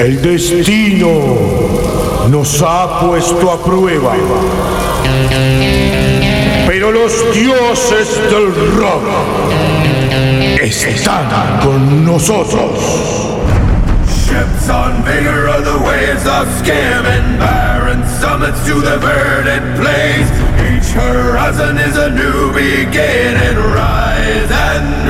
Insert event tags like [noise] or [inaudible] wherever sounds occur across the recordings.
El destino nos ha puesto a prueba. Pero los dioses del rock están con nosotros. Ships on vigor of the waves of skim and barren summits to the verdant plains. Each horizon is a new beginning. Rise and.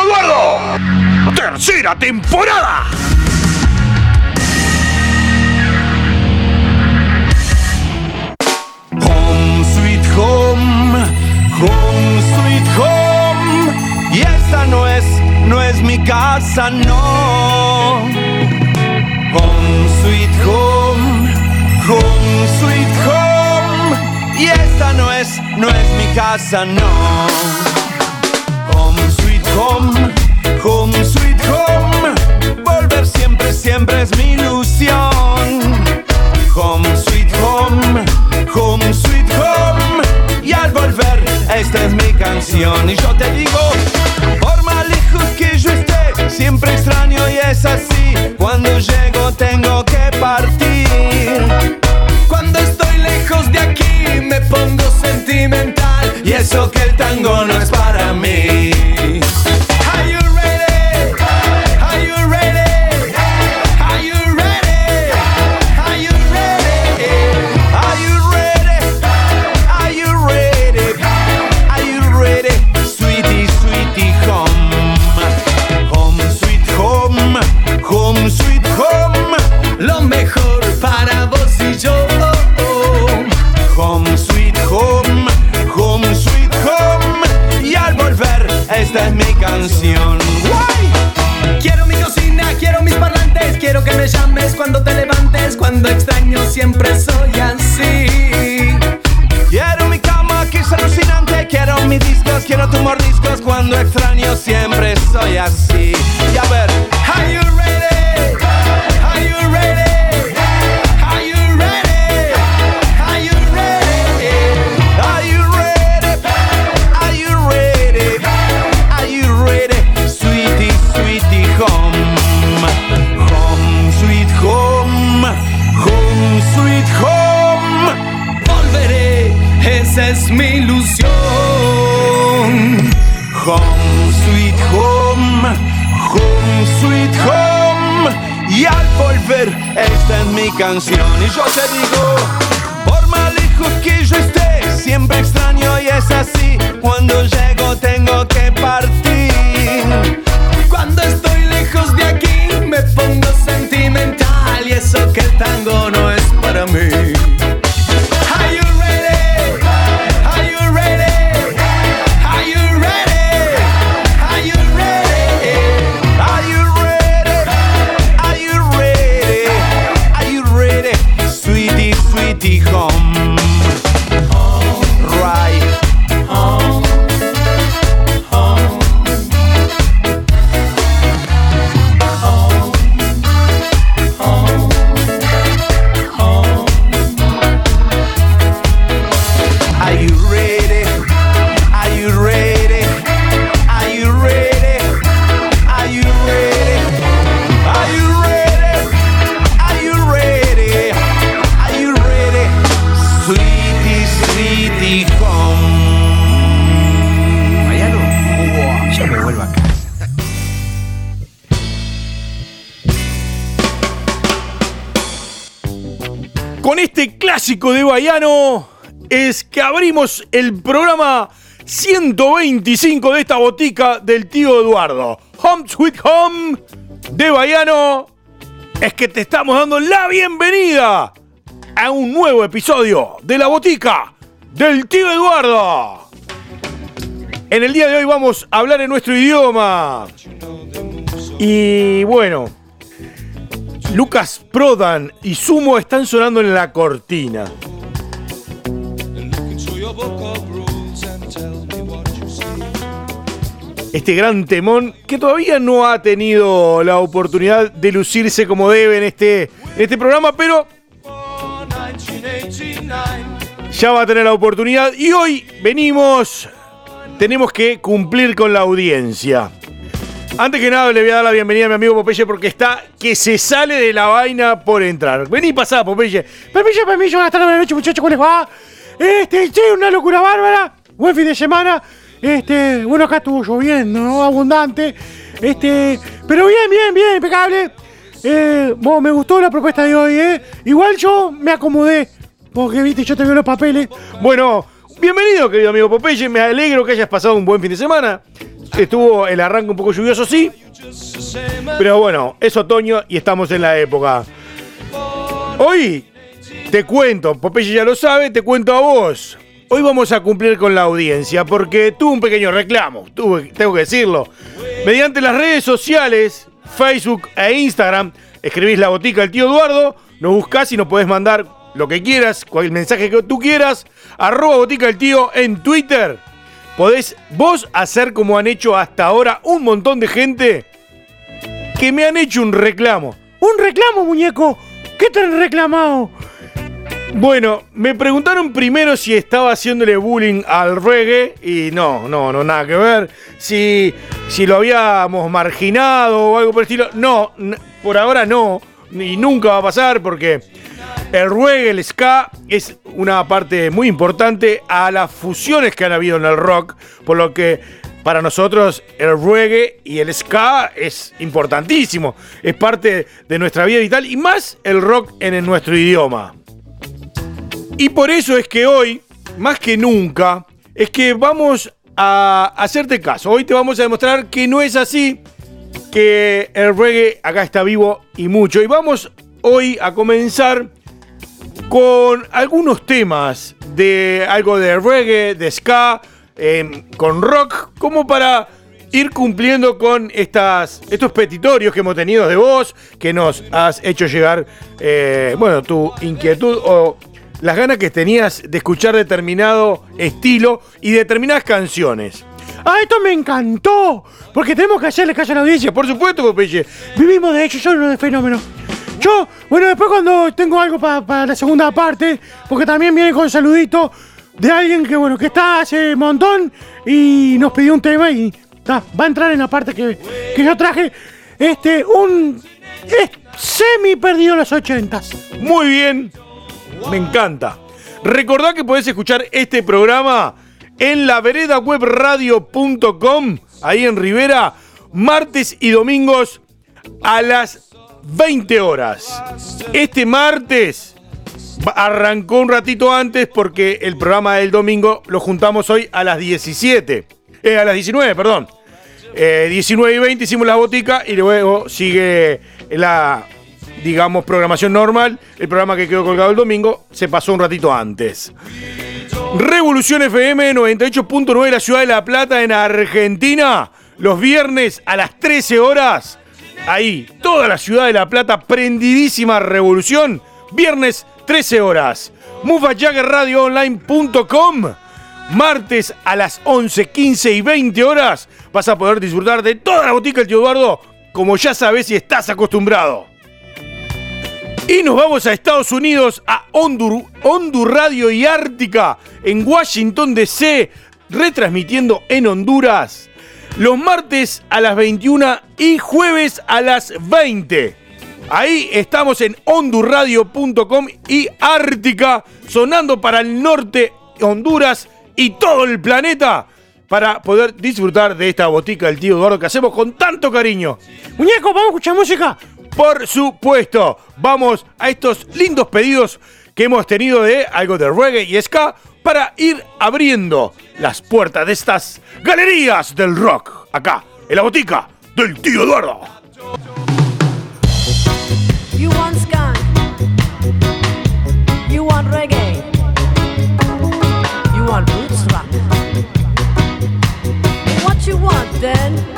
Eduardo. Tercera temporada. Home sweet home, home sweet home. Y esta no es, no es mi casa, no. Home sweet home, home sweet home. Y esta no es, no es mi casa, no. Home home sweet home. Volver siempre, siempre es mi ilusión. Home sweet home, home sweet home. Y al volver, esta es mi canción. Y yo te digo, por más lejos que yo esté, siempre extraño y es así. Cuando llego tengo que partir. Cuando estoy lejos de aquí, me pongo clásico de Baiano es que abrimos el programa 125 de esta botica del tío Eduardo. Home Sweet Home de Baiano es que te estamos dando la bienvenida a un nuevo episodio de la botica del tío Eduardo. En el día de hoy vamos a hablar en nuestro idioma. Y bueno, Lucas Prodan y Sumo están sonando en la cortina. Este gran temón que todavía no ha tenido la oportunidad de lucirse como debe en este, en este programa, pero ya va a tener la oportunidad y hoy venimos, tenemos que cumplir con la audiencia. Antes que nada le voy a dar la bienvenida a mi amigo Popeye porque está que se sale de la vaina por entrar. Vení pasá, Popeye. Permiso, permiso, buenas tardes, buenas noches, muchachos, ¿cómo les va? Este, che, una locura bárbara. Buen fin de semana. Este, bueno, acá estuvo lloviendo, ¿no? Abundante. Este, pero bien, bien, bien, impecable. Eh, bueno, me gustó la propuesta de hoy, ¿eh? Igual yo me acomodé. Porque, viste, yo te veo los papeles. Bueno, bienvenido, querido amigo Popeye. Me alegro que hayas pasado un buen fin de semana. Estuvo el arranque un poco lluvioso, sí. Pero bueno, es otoño y estamos en la época. Hoy te cuento, Popeye ya lo sabe, te cuento a vos. Hoy vamos a cumplir con la audiencia porque tuve un pequeño reclamo, tengo que decirlo. Mediante las redes sociales, Facebook e Instagram, escribís la botica del tío Eduardo, nos buscás y nos podés mandar lo que quieras, cualquier mensaje que tú quieras, arroba botica del tío en Twitter. Podés vos hacer como han hecho hasta ahora un montón de gente que me han hecho un reclamo. Un reclamo, muñeco. ¿Qué te han reclamado? Bueno, me preguntaron primero si estaba haciéndole bullying al reggae y no, no, no, nada que ver. Si, si lo habíamos marginado o algo por el estilo. No, por ahora no. Y nunca va a pasar porque el reggae, el ska, es una parte muy importante a las fusiones que han habido en el rock. Por lo que para nosotros el reggae y el ska es importantísimo. Es parte de nuestra vida vital y más el rock en nuestro idioma. Y por eso es que hoy, más que nunca, es que vamos a hacerte caso. Hoy te vamos a demostrar que no es así, que el reggae acá está vivo y mucho. Y vamos hoy a comenzar con algunos temas de algo de reggae, de ska, eh, con rock, como para ir cumpliendo con estas, estos petitorios que hemos tenido de vos, que nos has hecho llegar, eh, bueno, tu inquietud o las ganas que tenías de escuchar determinado estilo y determinadas canciones. Ah, esto me encantó. Porque tenemos que hacerle caso a la audiencia. Por supuesto, Popeye. Vivimos de hecho, yo no de fenómeno. Yo, bueno, después cuando tengo algo para la segunda parte, porque también viene con saludito de alguien que, bueno, que está hace un montón y nos pidió un tema y va a entrar en la parte que, que yo traje. Este, un semi perdido en los ochentas. Muy bien. Me encanta. Recordá que podés escuchar este programa en la veredawebradio.com, ahí en Rivera, martes y domingos a las 20 horas. Este martes arrancó un ratito antes porque el programa del domingo lo juntamos hoy a las 17. Eh, a las 19, perdón. Eh, 19 y 20 hicimos la botica y luego sigue la, digamos, programación normal. El programa que quedó colgado el domingo se pasó un ratito antes. Revolución FM 98.9 de la ciudad de La Plata en Argentina. Los viernes a las 13 horas. Ahí, toda la ciudad de La Plata prendidísima revolución. Viernes 13 horas. MufaJaggerRadioOnline.com Martes a las 11, 15 y 20 horas vas a poder disfrutar de toda la botica del tío Eduardo como ya sabes y estás acostumbrado. Y nos vamos a Estados Unidos, a Hondur, Hondur Radio y Ártica, en Washington DC, retransmitiendo en Honduras, los martes a las 21 y jueves a las 20. Ahí estamos en hondurradio.com y Ártica, sonando para el norte, Honduras y todo el planeta, para poder disfrutar de esta botica del tío Eduardo que hacemos con tanto cariño. Muñeco, vamos a escuchar música. Por supuesto, vamos a estos lindos pedidos que hemos tenido de algo de reggae y ska para ir abriendo las puertas de estas galerías del rock acá, en la botica del tío Eduardo. You want skunk. You want reggae. You want roots rock. What you want then?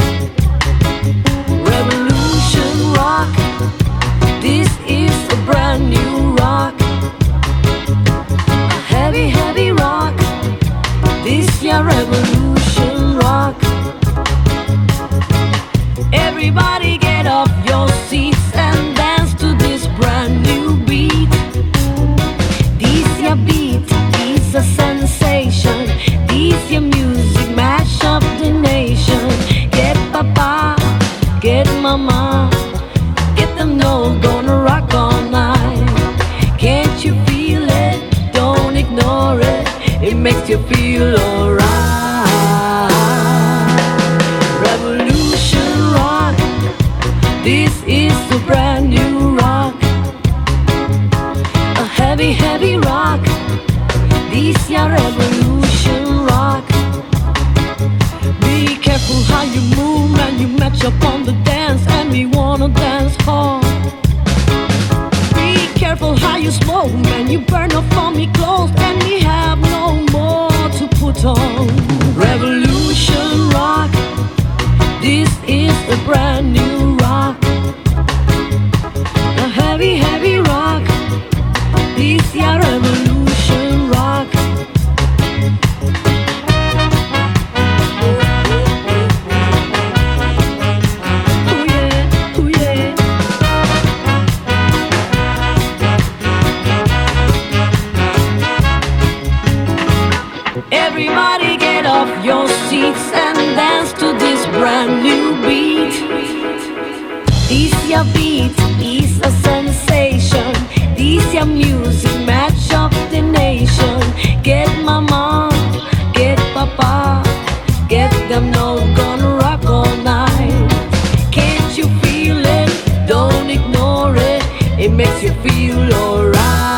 Feel alright.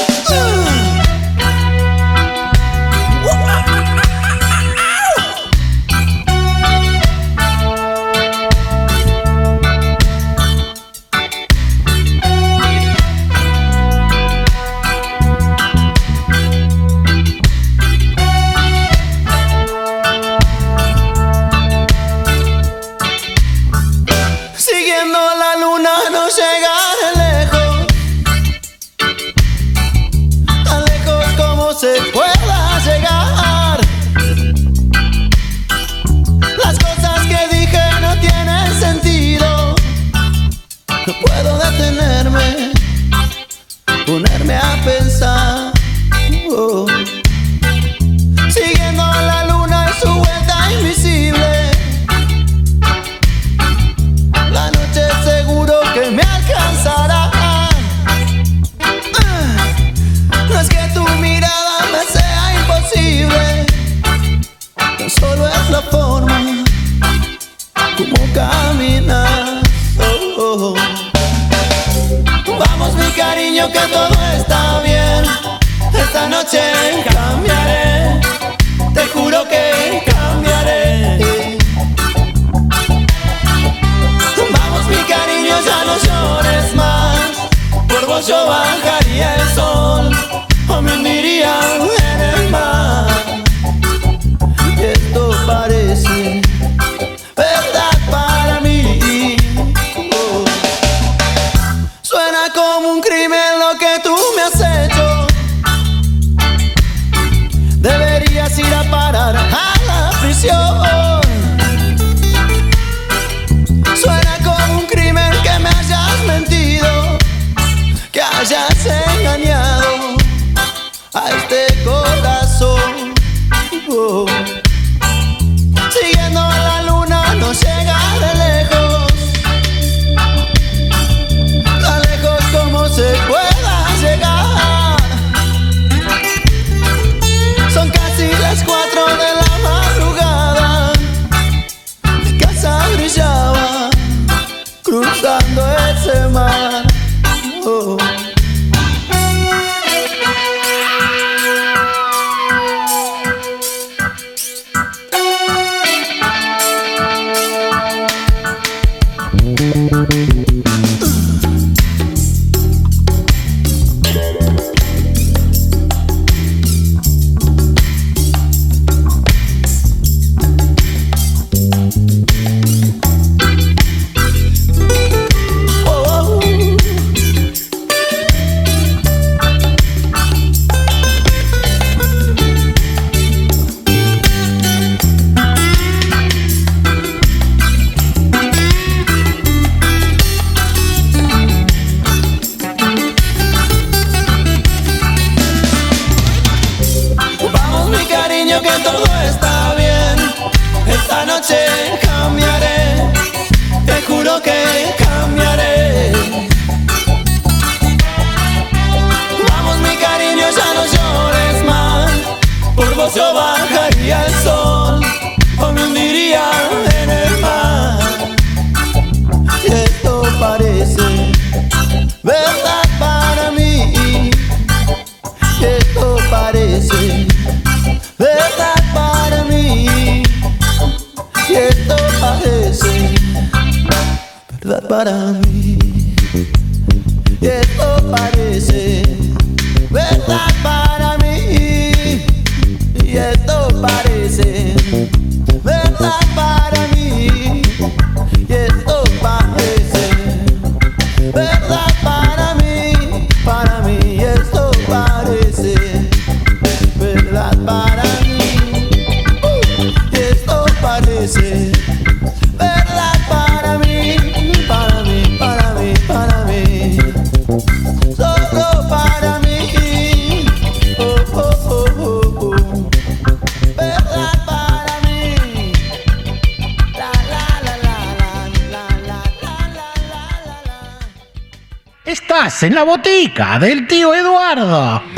chica del tío Eduardo.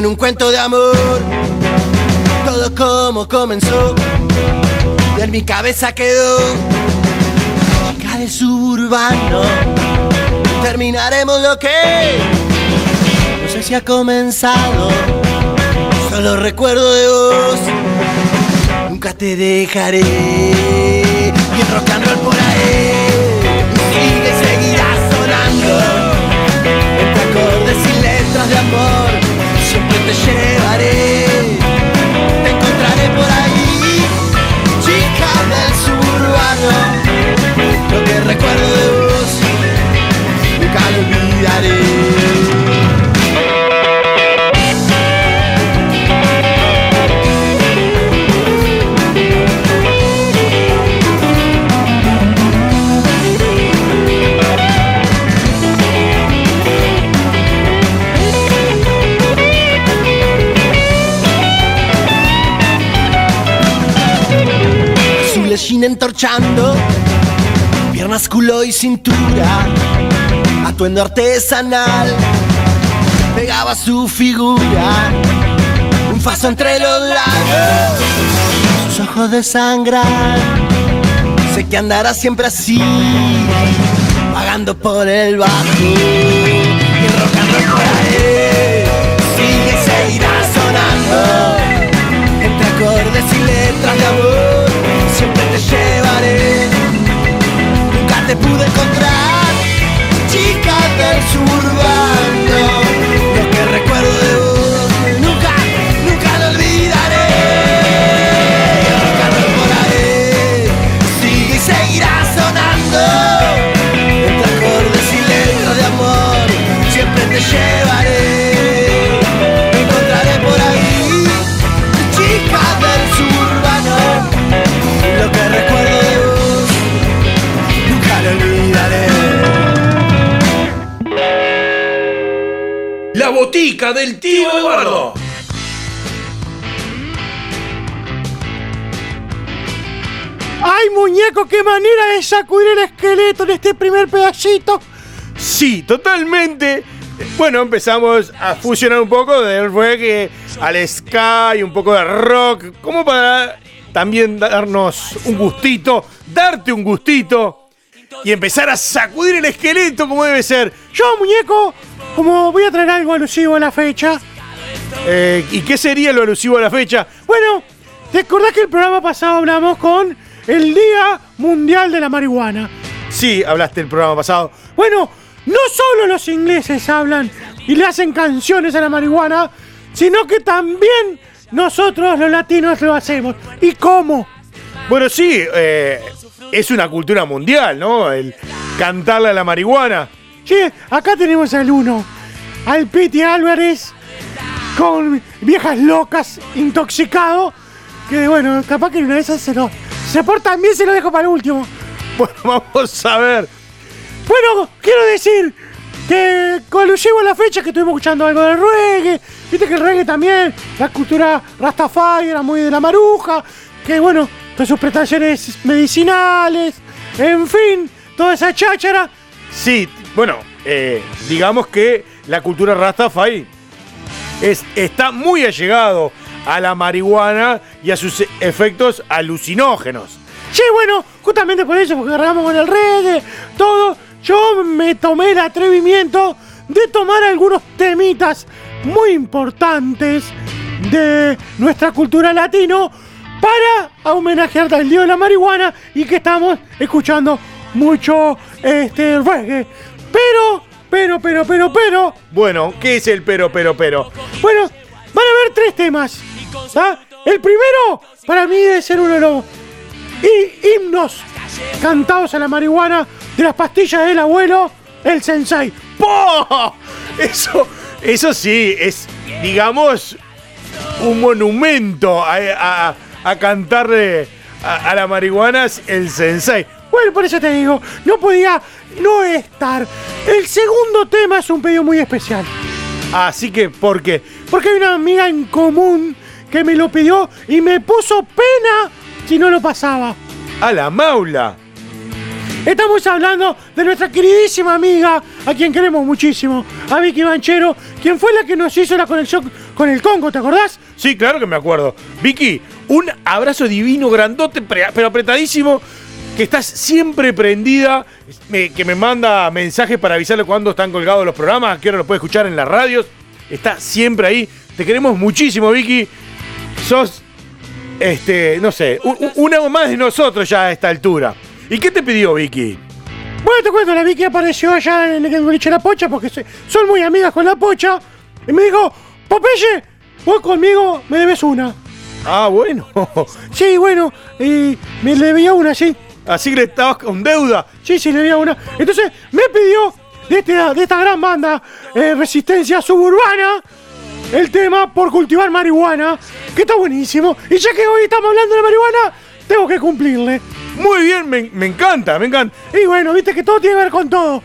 En un cuento de amor, todo como comenzó. Y en mi cabeza quedó chica del suburbano. Terminaremos lo que no sé si ha comenzado. Solo recuerdo de vos, nunca te dejaré. Y el rock and roll por ahí sigue seguirá sonando. Entre acordes y letras de amor, te llevaré. Te encontraré por ahí, chica del suburbano. Lo que recuerdo de vos, nunca lo olvidaré. Entorchando, piernas, culo y cintura, atuendo artesanal, pegaba su figura, un faso entre los labios, sus ojos de sangrar, sé que andará siempre así, pagando por el bajo, Nunca te pude encontrar, chica del suburbano. Lo que recuerdo de vos, botica del tío Eduardo. ¡Ay, muñeco, qué manera de sacudir el esqueleto en este primer pedacito! Sí, totalmente. Bueno, empezamos a fusionar un poco del reggae al ska y un poco de rock, como para también darnos un gustito, darte un gustito y empezar a sacudir el esqueleto como debe ser. Yo, muñeco, como voy a traer algo alusivo a la fecha. Eh, ¿Y qué sería lo alusivo a la fecha? Bueno, ¿te acordás que el programa pasado hablamos con el Día Mundial de la Marihuana? Sí, hablaste el programa pasado. Bueno, no solo los ingleses hablan y le hacen canciones a la marihuana, sino que también nosotros los latinos lo hacemos. ¿Y cómo? Bueno, sí, eh, es una cultura mundial, ¿no? El cantarle a la marihuana. Sí, acá tenemos al uno, al Piti Álvarez, con viejas locas, intoxicado, que bueno, capaz que una de esas se lo... Se portan bien, se lo dejo para el último. Bueno, [laughs] vamos a ver. Bueno, quiero decir que con a la fecha que estuvimos escuchando algo del reggae, viste que el reggae también, la cultura Rastafari era muy de la maruja, que bueno, todas sus prestaciones medicinales, en fin, toda esa cháchara. Sí, bueno, eh, digamos que la cultura Rastafari es, está muy allegado a la marihuana y a sus efectos alucinógenos. Sí, bueno, justamente por eso, porque agarramos con el reggae, todo, yo me tomé el atrevimiento de tomar algunos temitas muy importantes de nuestra cultura latino para homenajear al Día de la Marihuana y que estamos escuchando mucho este reggae. Pero, pero, pero, pero, pero, Bueno, ¿qué es el pero, pero, pero? bueno, van a haber tres temas. ¿tá? El primero, para mí, debe ser uno de los hi- himnos cantados a la marihuana de las pastillas del abuelo, el sensei. ¡Po! Eso, eso sí, es, digamos, un monumento a, a- a cantarle a, a la marihuana el sensei. Bueno, por eso te digo, no podía no estar. El segundo tema es un pedido muy especial. Así que, ¿por qué? Porque hay una amiga en común que me lo pidió y me puso pena si no lo pasaba. A la maula. Estamos hablando de nuestra queridísima amiga, a quien queremos muchísimo, a Vicky Banchero, quien fue la que nos hizo la conexión con el Congo, ¿te acordás? Sí, claro que me acuerdo. Vicky, un abrazo divino, grandote, pero apretadísimo, que estás siempre prendida, me- que me manda mensajes para avisarle cuándo están colgados los programas, que ahora lo puede escuchar en las radios. Está siempre ahí. Te queremos muchísimo, Vicky. Sos, este, no sé, u- u- una más de nosotros ya a esta altura. ¿Y qué te pidió, Vicky? Bueno, te cuento, la Vicky apareció allá en el boliche La Pocha porque se- son muy amigas con La Pocha. Y me dijo, Popeye, vos conmigo me debes una. Ah, bueno. Sí, bueno, y me le debía una, sí. Así que estabas con deuda. Sí, sí, le debía una. Entonces me pidió de, este- de esta gran banda, eh, Resistencia Suburbana, el tema por cultivar marihuana, que está buenísimo. Y ya que hoy estamos hablando de marihuana, tengo que cumplirle. Muy bien, me, me encanta, me encanta. Y bueno, viste que todo tiene que ver con todo.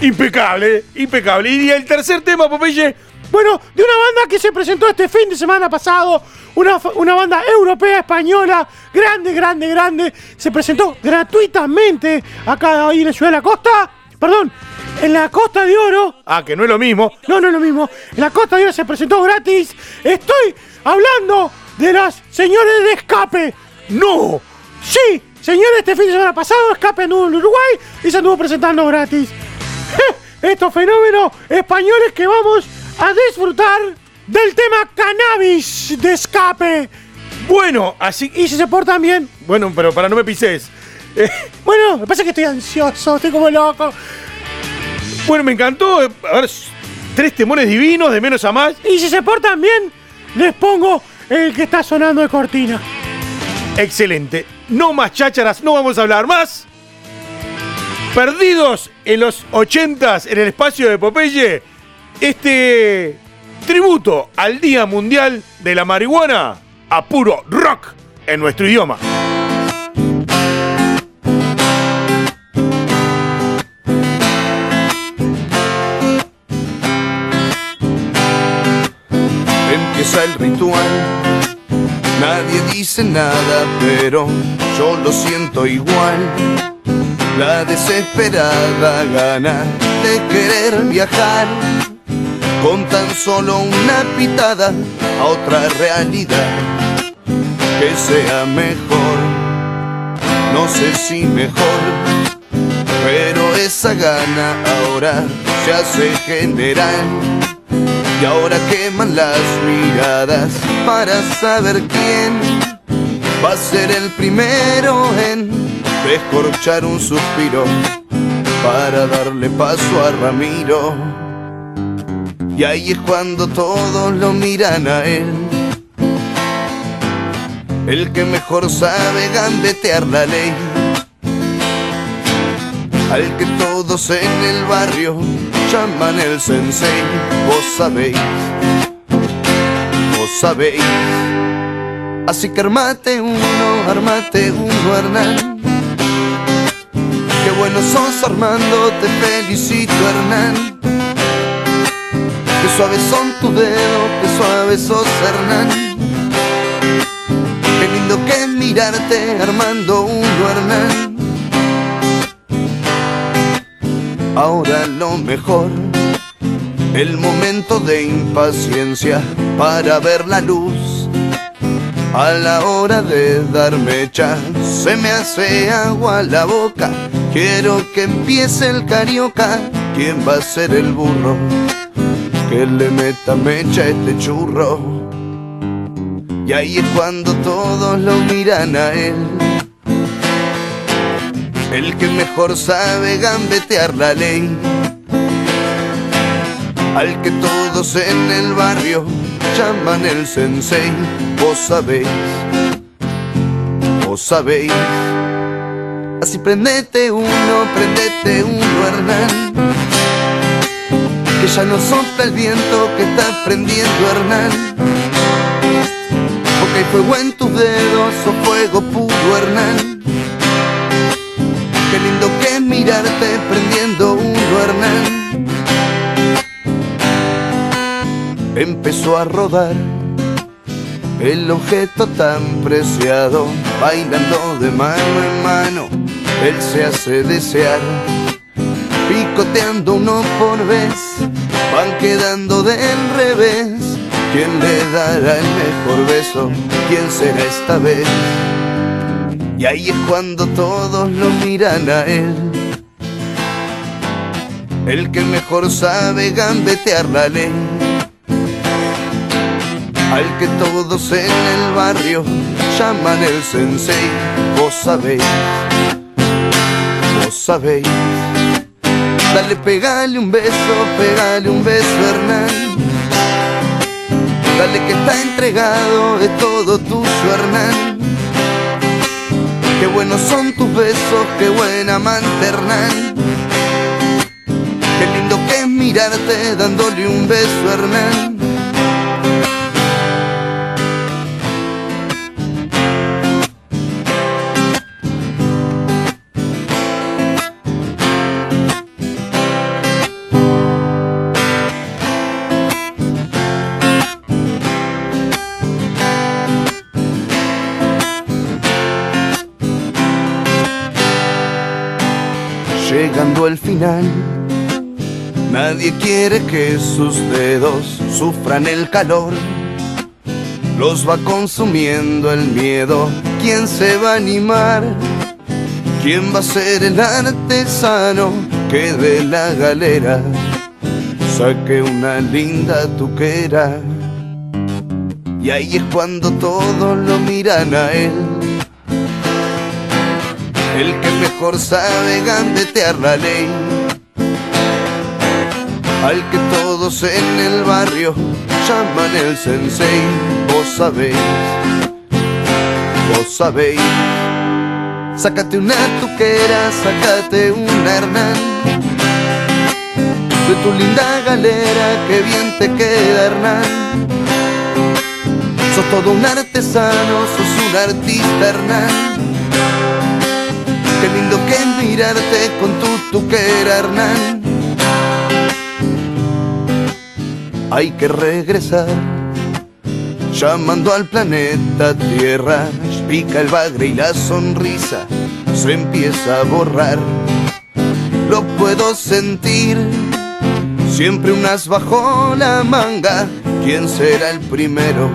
Impecable, impecable. Y el tercer tema, Popeye. Bueno, de una banda que se presentó este fin de semana pasado, una, una banda europea, española, grande, grande, grande, se presentó gratuitamente acá ahí en la ciudad de la costa, perdón, en la Costa de Oro. Ah, que no es lo mismo. No, no es lo mismo. En la Costa de Oro se presentó gratis. Estoy hablando de las señores de Escape. ¡No! Sí, señores, este fin de semana pasado Escape anduvo en Uruguay y se anduvo presentando gratis. [laughs] Estos fenómenos españoles que vamos a disfrutar del tema cannabis de Escape. Bueno, así. Y si se portan bien, Bueno, pero para no me pises. Eh, bueno, me pasa que estoy ansioso, estoy como loco. bueno, me encantó. eh, A ver, tres temores divinos, de menos a más. Y si se portan bien, les pongo el que está sonando de cortina. Excelente. No más chácharas, no vamos a hablar más. Perdidos en los 80s en el espacio de Popeye, este tributo al Día Mundial de la Marihuana a puro rock en nuestro idioma. Empieza el ritual. Nadie dice nada, pero yo lo siento igual. La desesperada gana de querer viajar con tan solo una pitada a otra realidad que sea mejor. No sé si mejor, pero esa gana ahora se hace general. Y ahora queman las miradas para saber quién va a ser el primero en descorchar un suspiro para darle paso a Ramiro. Y ahí es cuando todos lo miran a él. El que mejor sabe gambetear la ley. Al que todos en el barrio llaman el sensei. Vos sabéis, vos sabéis. Así que armate uno, armate uno, Hernán. Qué bueno sos Armando, te felicito Hernán. Qué suaves son tus dedos, qué suave sos Hernán. Qué lindo que mirarte Armando uno Hernán. Ahora lo mejor, el momento de impaciencia para ver la luz. A la hora de dar mecha, se me hace agua la boca. Quiero que empiece el carioca. ¿Quién va a ser el burro? Que le meta mecha este churro. Y ahí es cuando todos lo miran a él. El que mejor sabe gambetear la ley. Al que todos en el barrio llaman el sensei. Vos sabéis, vos sabéis. Así prendete uno, prendete uno, Hernán. Que ya no sopla el viento que está prendiendo, Hernán. Porque hay fuego en tus dedos o fuego puro, Hernán. Qué lindo que mirarte prendiendo uno, Hernán. Empezó a rodar el objeto tan preciado, bailando de mano en mano, él se hace desear. Picoteando uno por vez, van quedando del revés. ¿Quién le dará el mejor beso? ¿Quién será esta vez? Y ahí es cuando todos lo miran a él. El que mejor sabe gambetear la ley. Al que todos en el barrio llaman el sensei. Vos sabéis, vos sabéis. Dale, pegale un beso, pegale un beso, Hernán. Dale que está entregado, es todo tuyo, Hernán. Qué buenos son tus besos, qué buena amante, Hernán. Qué lindo que es mirarte dándole un beso, Hernán. Al final, nadie quiere que sus dedos sufran el calor. Los va consumiendo el miedo. ¿Quién se va a animar? ¿Quién va a ser el artesano que de la galera saque una linda tuquera? Y ahí es cuando todos lo miran a él. El que mejor sabe gambetear la ley. Al que todos en el barrio llaman el sensei. Vos sabéis, vos sabéis. Sácate una tuquera, sácate una Hernán. De tu linda galera, que bien te queda Hernán. Sos todo un artesano, sos un artista Hernán. Qué lindo que mirarte con tu tuquera Hernán. Hay que regresar, llamando al planeta Tierra. Pica el bagre y la sonrisa se empieza a borrar. Lo puedo sentir, siempre unas bajo la manga. ¿Quién será el primero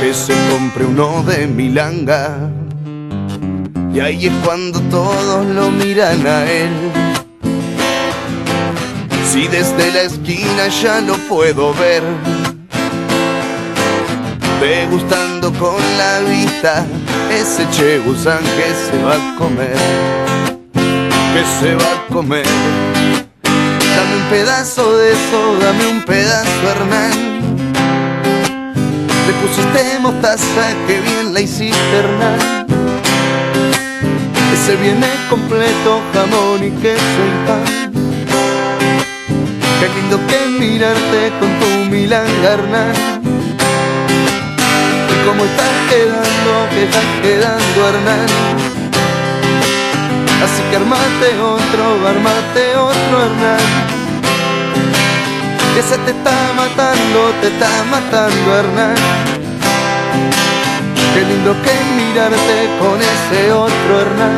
que se compre uno de milanga? Y ahí es cuando todos lo miran a él. Si desde la esquina ya lo puedo ver, degustando con la vista ese Che Gusán que se va a comer, que se va a comer. Dame un pedazo de eso, dame un pedazo, Hernán. Le pusiste mostaza, que bien la hiciste, Hernán. Ese viene completo, jamón y queso y pan. Qué lindo que mirarte con tu milanga, Hernán. Y cómo estás quedando, que estás quedando, Hernán. Así que armate otro, armate otro, Hernán. Que se te está matando, te está matando, Hernán. Qué lindo que mirarte con ese otro Hernán.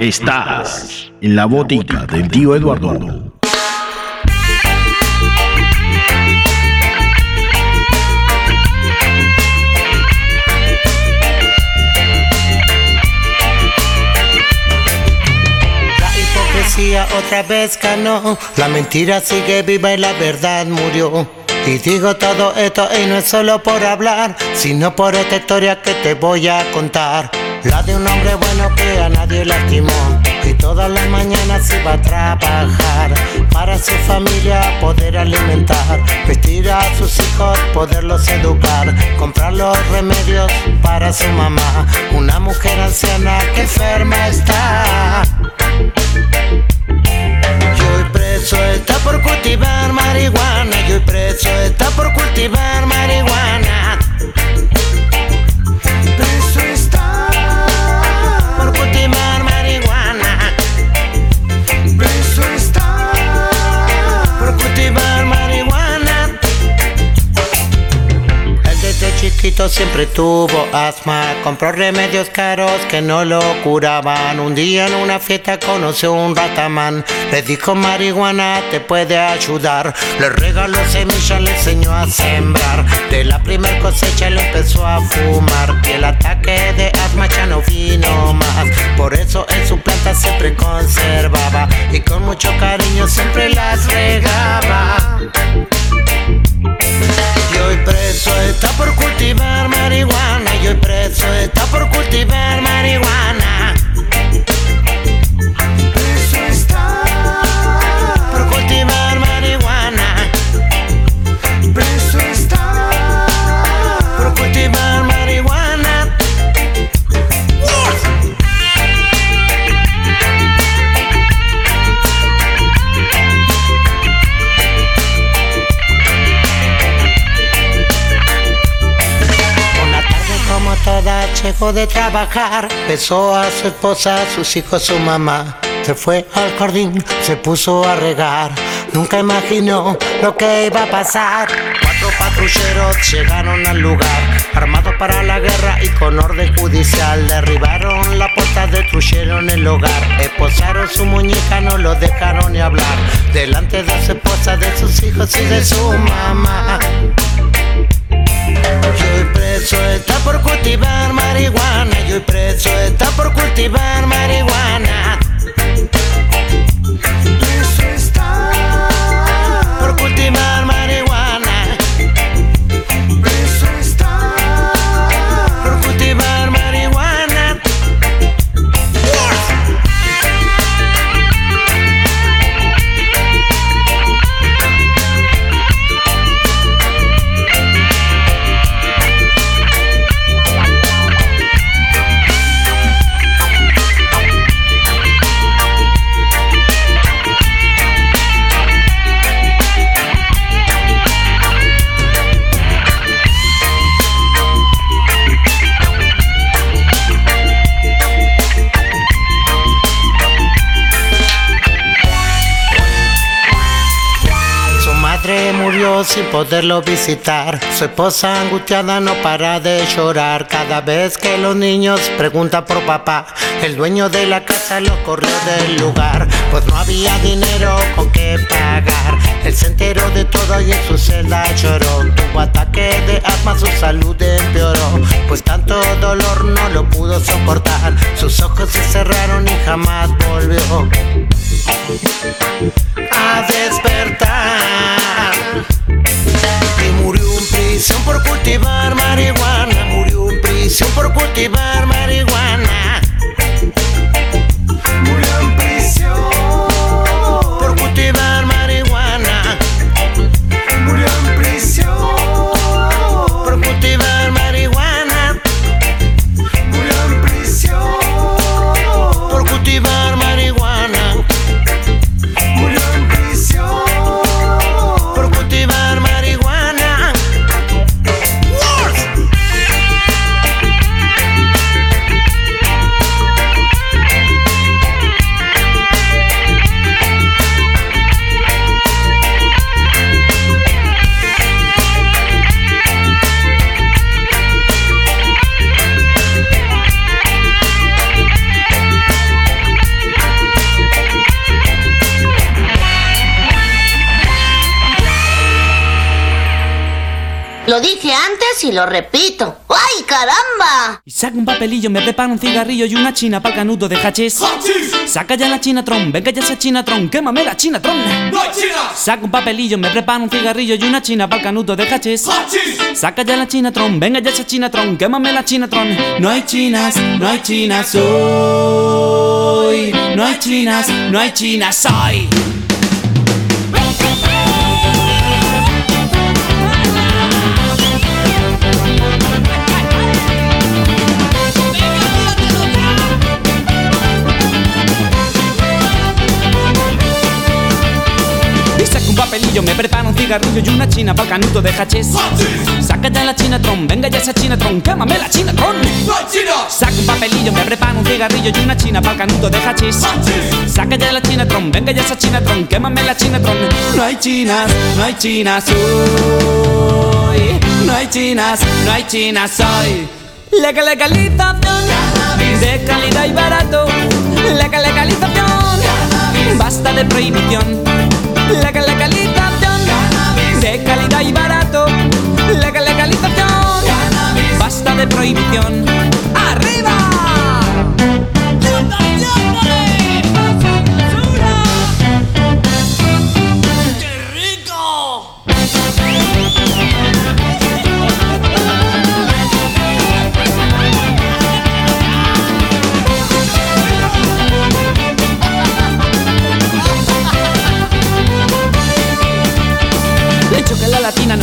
Estás en la botica del tío Eduardo. Otra vez ganó, la mentira sigue viva y la verdad murió. Y digo todo esto y no es solo por hablar, sino por esta historia que te voy a contar. La de un hombre bueno que a nadie lastimó y todas las mañanas iba a trabajar para su familia poder alimentar, vestir a sus hijos, poderlos educar, comprar los remedios para su mamá, una mujer anciana que enferma está. Preso está por cultivar marihuana. Y hoy preso está por cultivar marihuana. Chiquito siempre tuvo asma. Compró remedios caros que no lo curaban. Un día en una fiesta conoció un ratamán. Le dijo marihuana te puede ayudar. Le regaló semillas, le enseñó a sembrar. De la primer cosecha le empezó a fumar. Y el ataque de asma ya no vino más. Por eso en su planta siempre conservaba. Y con mucho cariño siempre las regaba. Hoy preso está por cultivar marihuana. Y preso está por cultivar marihuana. De trabajar, besó a su esposa, sus hijos, su mamá. Se fue al jardín, se puso a regar. Nunca imaginó lo que iba a pasar. Cuatro patrulleros llegaron al lugar, armados para la guerra y con orden judicial. Derribaron la puerta, destruyeron el hogar. Esposaron su muñeca, no lo dejaron ni hablar. Delante de su esposa, de sus hijos y de su mamá. Y hoy preso está por cultivar marihuana. Y hoy preso está por cultivar marihuana. Sin poderlo visitar. Su esposa angustiada no para de llorar. Cada vez que los niños preguntan por papá, el dueño de la casa lo corrió del lugar. Pues no había dinero con qué pagar. Él se enteró de todo y en su celda lloró. Tuvo ataque de asma, su salud empeoró. Pues tanto dolor no lo pudo soportar. Sus ojos se cerraron y jamás volvió a despertar. Prisión por cultivar marihuana. Murió en prisión por cultivar marihuana. Lo dije antes y lo repito. ¡Ay, caramba! Y saca un papelillo, me prepara un cigarrillo y una china pa'l canuto de hachís. Saca ya la chinatron, venga ya esa chinatron, quémame la chinatron. Saca un papelillo, me prepara un cigarrillo y una china pa'l canuto de hachís. Saca ya la chinatron, venga ya esa chinatron, quémame la chinatron. No hay chinas, no hay chinas hoy. No hay chinas, no hay chinas hoy. Me prepara un cigarrillo y una china pa'l canuto de hachís. Saca ya la chinatron, venga ya esa chinatron, quémame la chinatron. Saca un papelillo, me prepara un cigarrillo y una china pa'l canuto de hachís. Saca ya la chinatron, venga ya esa chinatron, quémame la chinatron. No hay chinas, no hay chinas hoy. No hay chinas, no hay chinas hoy. Legal legalización de calidad y barato. Legal legalización, basta de prohibición. Legal legalización de calidad y barato. Legal legalización, basta de prohibición.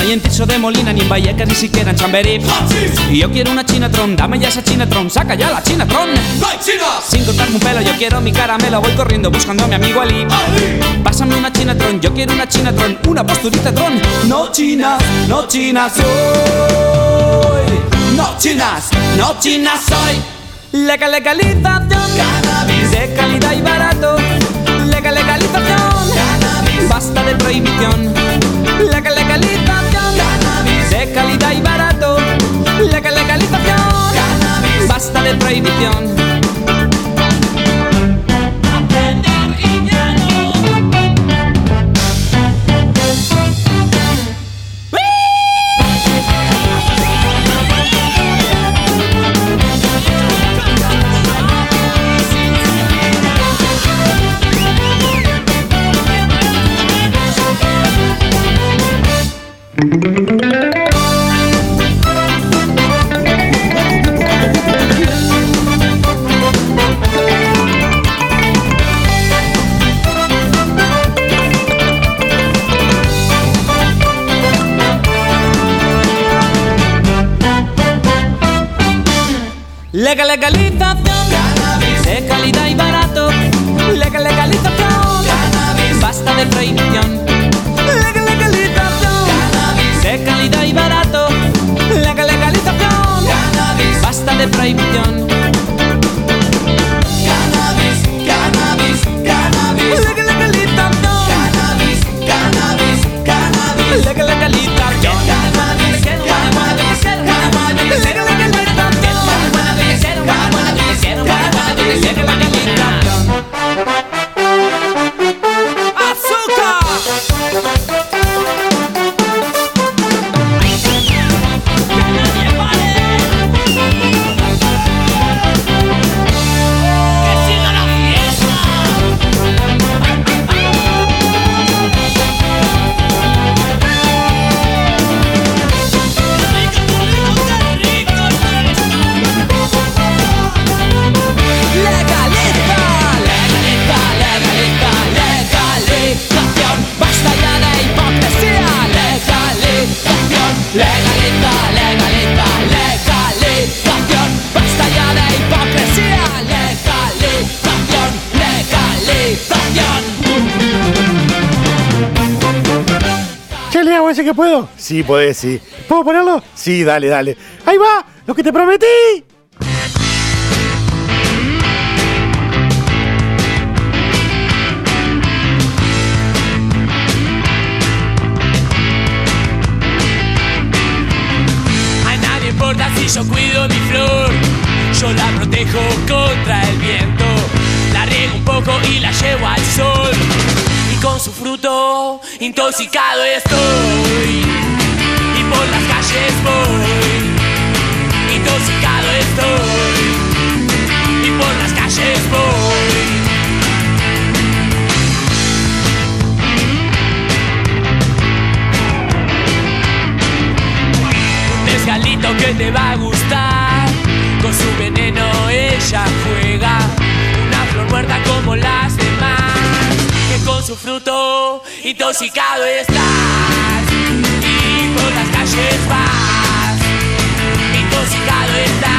No hay entiso de Molina ni en Vallecas ni siquiera en Chamberí. Y yo quiero una Chinatron, dame ya esa Chinatron, saca ya la Chinatron. Sin cortarme un pelo, yo quiero mi caramelo, voy corriendo buscando a mi amigo Ali. Pásame una Chinatron, yo quiero una Chinatron, una posturita tron. No chinas, no chinas soy. No chinas, no chinas soy. Legal legalización, cannabis de calidad y barato. Legal legalización, cannabis basta de prohibición. Legal legalización, de calidad y barato. Legal legalización, cannabis basta de prohibición. Legal legalización, cannabis Sí, podés, sí. ¿Puedo ponerlo? Sí, dale, dale. Ahí va, lo que te prometí. A nadie importa si yo cuido mi flor, yo la protejo contra el viento, la riego un poco y la llevo al sol, y con su fruto intoxicado estoy, por las calles voy, intoxicado estoy, y por las calles voy. Un mezcalito que te va a gustar. Con su veneno ella juega. Una flor muerta como las demás. Que con su fruto intoxicado estás. Por las calles vas. Intoxicado estás.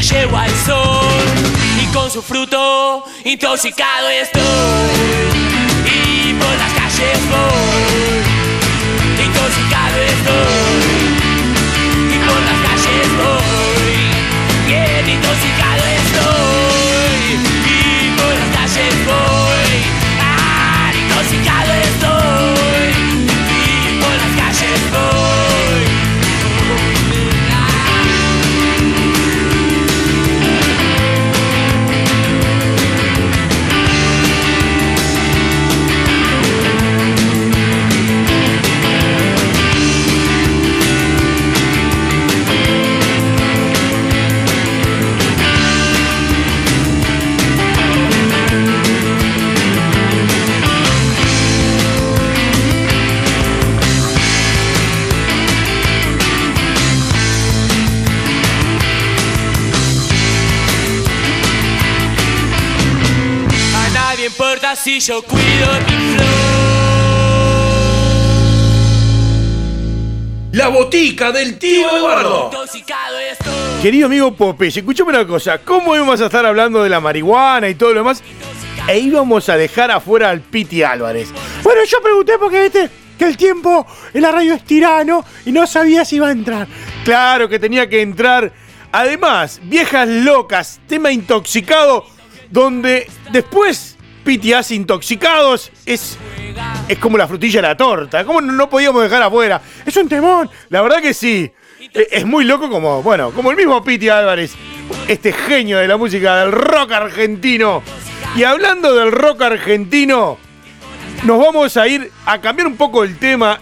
Llevo al sol y con su fruto intoxicado estoy. Y por las calles voy, intoxicado estoy. Botica del tío Eduardo. Querido amigo Popeye, escúchame una cosa. ¿Cómo íbamos a estar hablando de la marihuana y todo lo demás? E íbamos a dejar afuera al Piti Álvarez. Bueno, yo pregunté porque viste que el tiempo en la radio es tirano y no sabía si iba a entrar. Claro que tenía que entrar. Además, Viejas Locas, tema intoxicado, donde después Piti hace intoxicados. Es, es como la frutilla de la torta. ¿Cómo no, podíamos dejar afuera? Es un temón. La verdad que sí. E- Es muy loco como, bueno, como el mismo Piti Álvarez, este genio de la música del rock argentino. Y hablando del rock argentino, nos vamos a ir a cambiar un poco el tema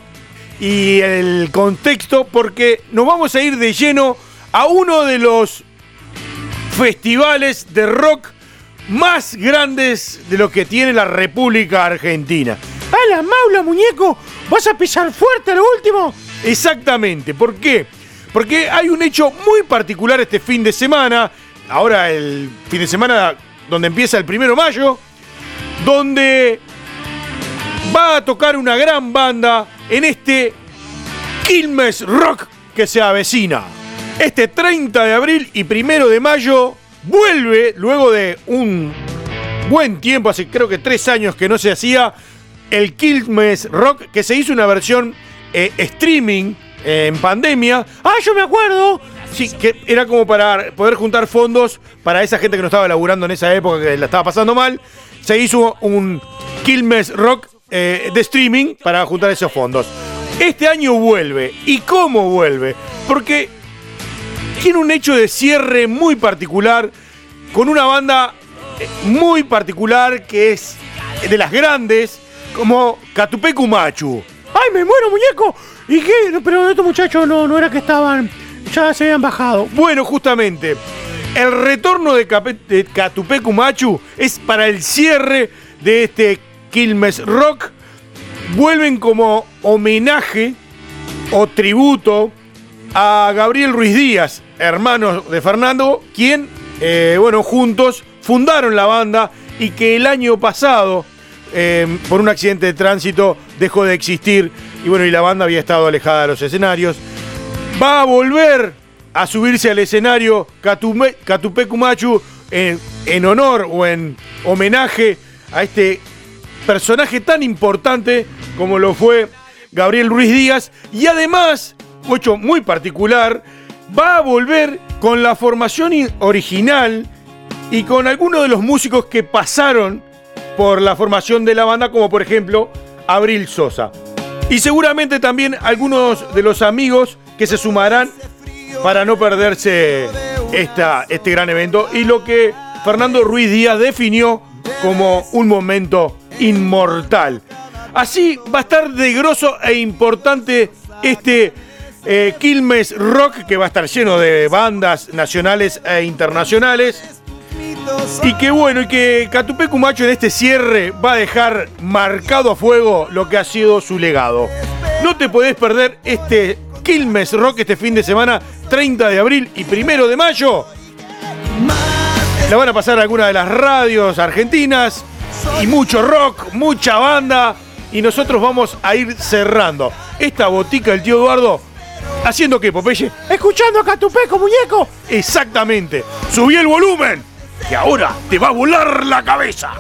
y el contexto porque nos vamos a ir de lleno a uno de los festivales de rock más grandes de lo que tiene la República Argentina. ¡A la maula, muñeco! ¿Vas a pisar fuerte lo último? Exactamente, ¿por qué? Porque hay un hecho muy particular este fin de semana, ahora el fin de semana donde empieza el primero de mayo, donde va a tocar una gran banda en este Quilmes Rock que se avecina. Este 30 de abril y primero de mayo vuelve, luego de un buen tiempo, hace creo que tres años que no se hacía, el Quilmes Rock, que se hizo una versión eh, streaming eh, en pandemia. ¡Ah, yo me acuerdo! Sí, que era como para poder juntar fondos para esa gente que no estaba laburando en esa época, que la estaba pasando mal. Se hizo un Quilmes Rock eh, de streaming para juntar esos fondos. Este año vuelve. ¿Y cómo vuelve? Porque tiene un hecho de cierre muy particular, con una banda muy particular que es de las grandes, como Catupecu Machu. ¡Ay, me muero, muñeco! ¿Y qué? Pero estos muchachos no, no era que estaban. Ya se habían bajado. Bueno, justamente, el retorno de, Cape- de Catupecu Machu es para el cierre de este Quilmes Rock. Vuelven como homenaje o tributo a Gabriel Ruiz Díaz, hermano de Fernando, quien, eh, bueno, juntos fundaron la banda y que el año pasado, eh, por un accidente de tránsito, dejó de existir y bueno, y la banda había estado alejada de los escenarios. Va a volver a subirse al escenario Catume- Catupecu Machu en, en honor o en homenaje a este personaje tan importante como lo fue Gabriel Ruiz Díaz y además, un hecho muy particular, va a volver con la formación original y con algunos de los músicos que pasaron por la formación de la banda, como por ejemplo Abril Sosa. Y seguramente también algunos de los amigos que se sumarán para no perderse esta, este gran evento y lo que Fernando Ruiz Díaz definió como un momento inmortal. Así va a estar de grosso e importante este eh, Quilmes Rock que va a estar lleno de bandas nacionales e internacionales. Y que bueno, y que Catupé Cumacho en este cierre va a dejar marcado a fuego lo que ha sido su legado. No te podés perder este Quilmes Rock este fin de semana, 30 de abril y 1 de mayo. La van a pasar a alguna de las radios argentinas y mucho rock, mucha banda y nosotros vamos a ir cerrando esta botica del tío Eduardo ¿Haciendo qué, Popeye? Escuchando a Catupeco, muñeco. Exactamente. Subí el volumen que ahora te va a volar la cabeza.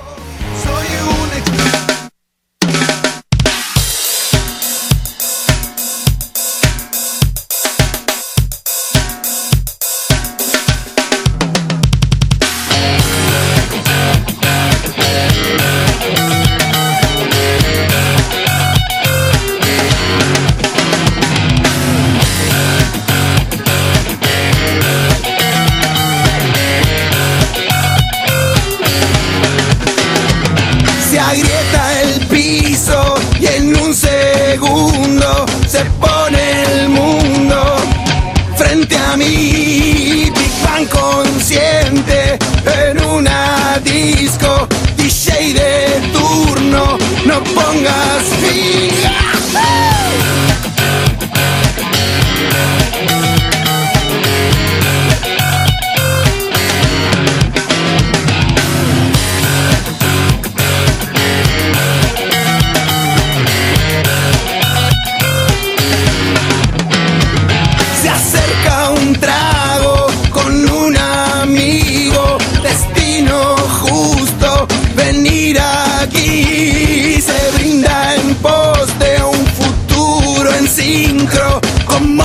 Se acerca un trago con un amigo, destino justo, venir aquí. entro como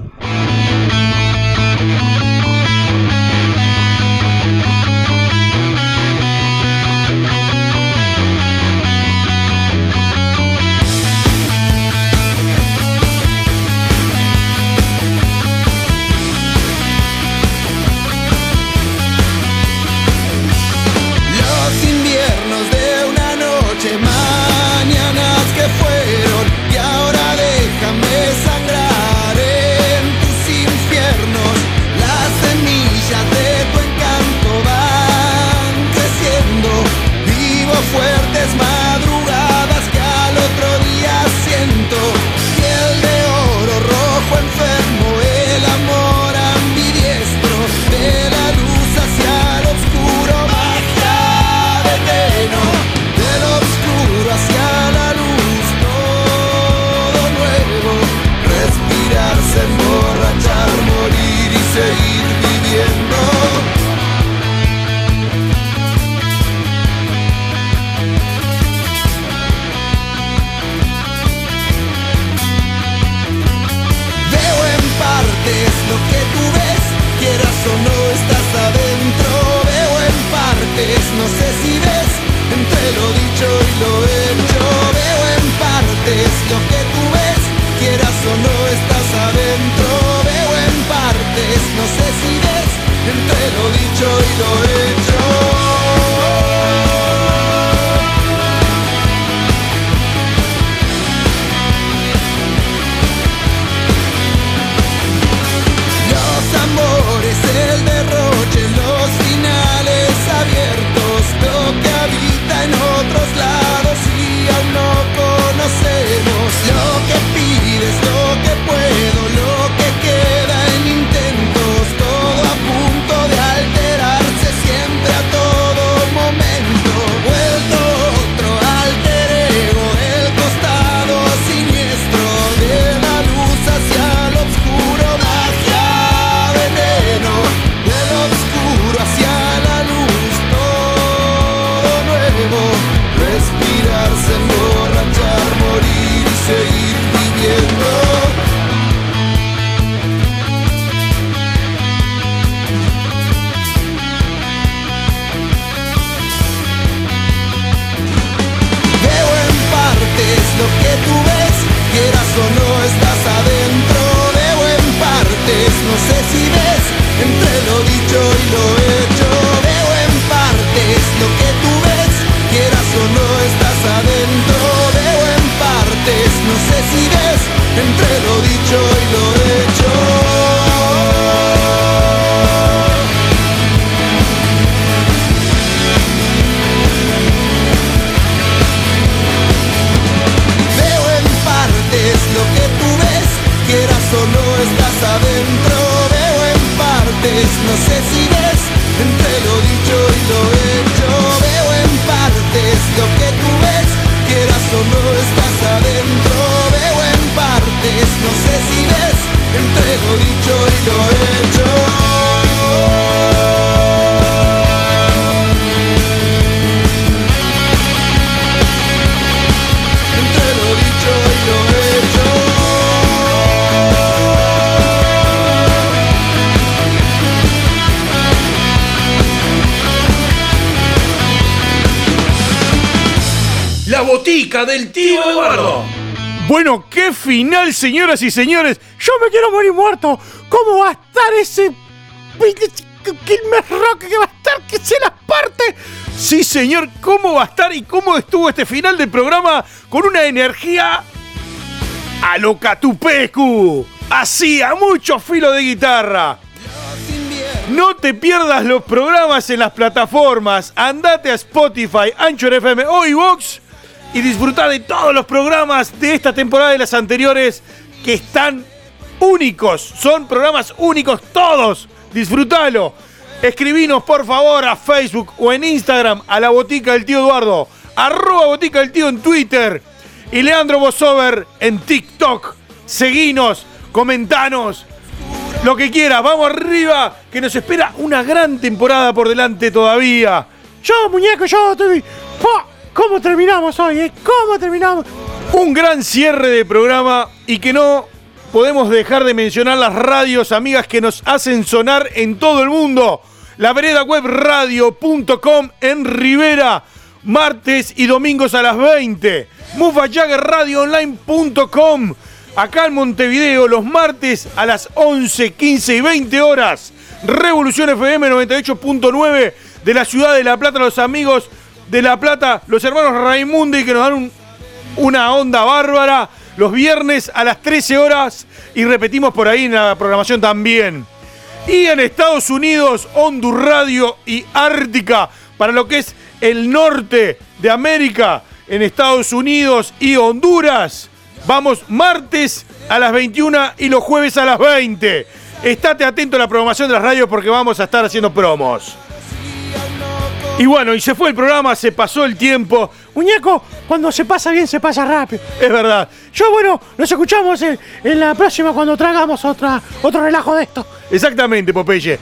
No sé si del tío Eduardo. Bueno, qué final, señoras y señores. Yo me quiero morir muerto. ¿Cómo va a estar ese Kilmer Rock que va a estar que se las parte? Sí, señor, ¿cómo va a estar y cómo estuvo este final del programa con una energía a lo Catupecu? Así, a mucho filo de guitarra. No te pierdas los programas en las plataformas. Andate a Spotify, Anchor FM o iVox y disfruta de todos los programas de esta temporada y las anteriores que están únicos. Son programas únicos todos. Disfrútalo. Escribinos por favor a Facebook o en Instagram a la botica del tío Eduardo. Arroba botica del tío en Twitter. Y Leandro Bosover en TikTok. Seguinos, comentanos, lo que quieras. Vamos arriba, que nos espera una gran temporada por delante todavía. Yo, muñeco, yo estoy. ¡Pah! ¿Cómo terminamos hoy? eh? ¿Cómo terminamos? Un gran cierre de programa y que no podemos dejar de mencionar las radios amigas que nos hacen sonar en todo el mundo. La vereda web radio.com en Rivera, martes y domingos a las 20. Mufayagradioonline.com acá en Montevideo los martes a las 11, 15 y 20 horas. Revolución FM 98.9 de la ciudad de La Plata, los amigos de La Plata, los hermanos Raimundi que nos dan un- una onda bárbara los viernes a las 13 horas y repetimos por ahí en la programación también. Y en Estados Unidos, Hondur Radio y Ártica para lo que es el norte de América, en Estados Unidos y Honduras. Vamos martes a las 21 y los jueves a las 20. Estate atento a la programación de las radios porque vamos a estar haciendo promos. Y bueno, y se fue el programa, se pasó el tiempo. Muñeco, cuando se pasa bien, se pasa rápido. Es verdad. Yo, bueno, nos escuchamos en, en la próxima cuando tragamos otra, otro relajo de esto. Exactamente, Popeye.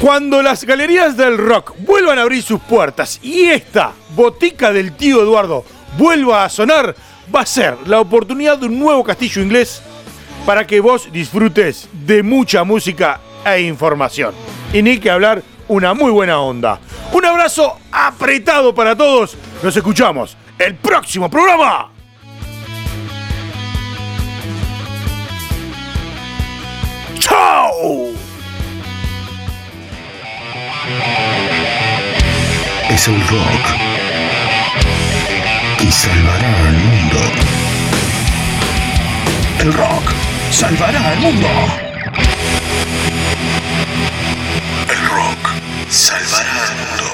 Cuando las galerías del rock vuelvan a abrir sus puertas y esta botica del tío Eduardo vuelva a sonar, va a ser la oportunidad de un nuevo castillo inglés para que vos disfrutes de mucha música e información. Y ni que hablar, una muy buena onda. Un abrazo apretado para todos. Nos escuchamos el próximo programa. ¡Chao! Es el rock que salvará al mundo. El rock salvará al mundo. Salvará al mundo.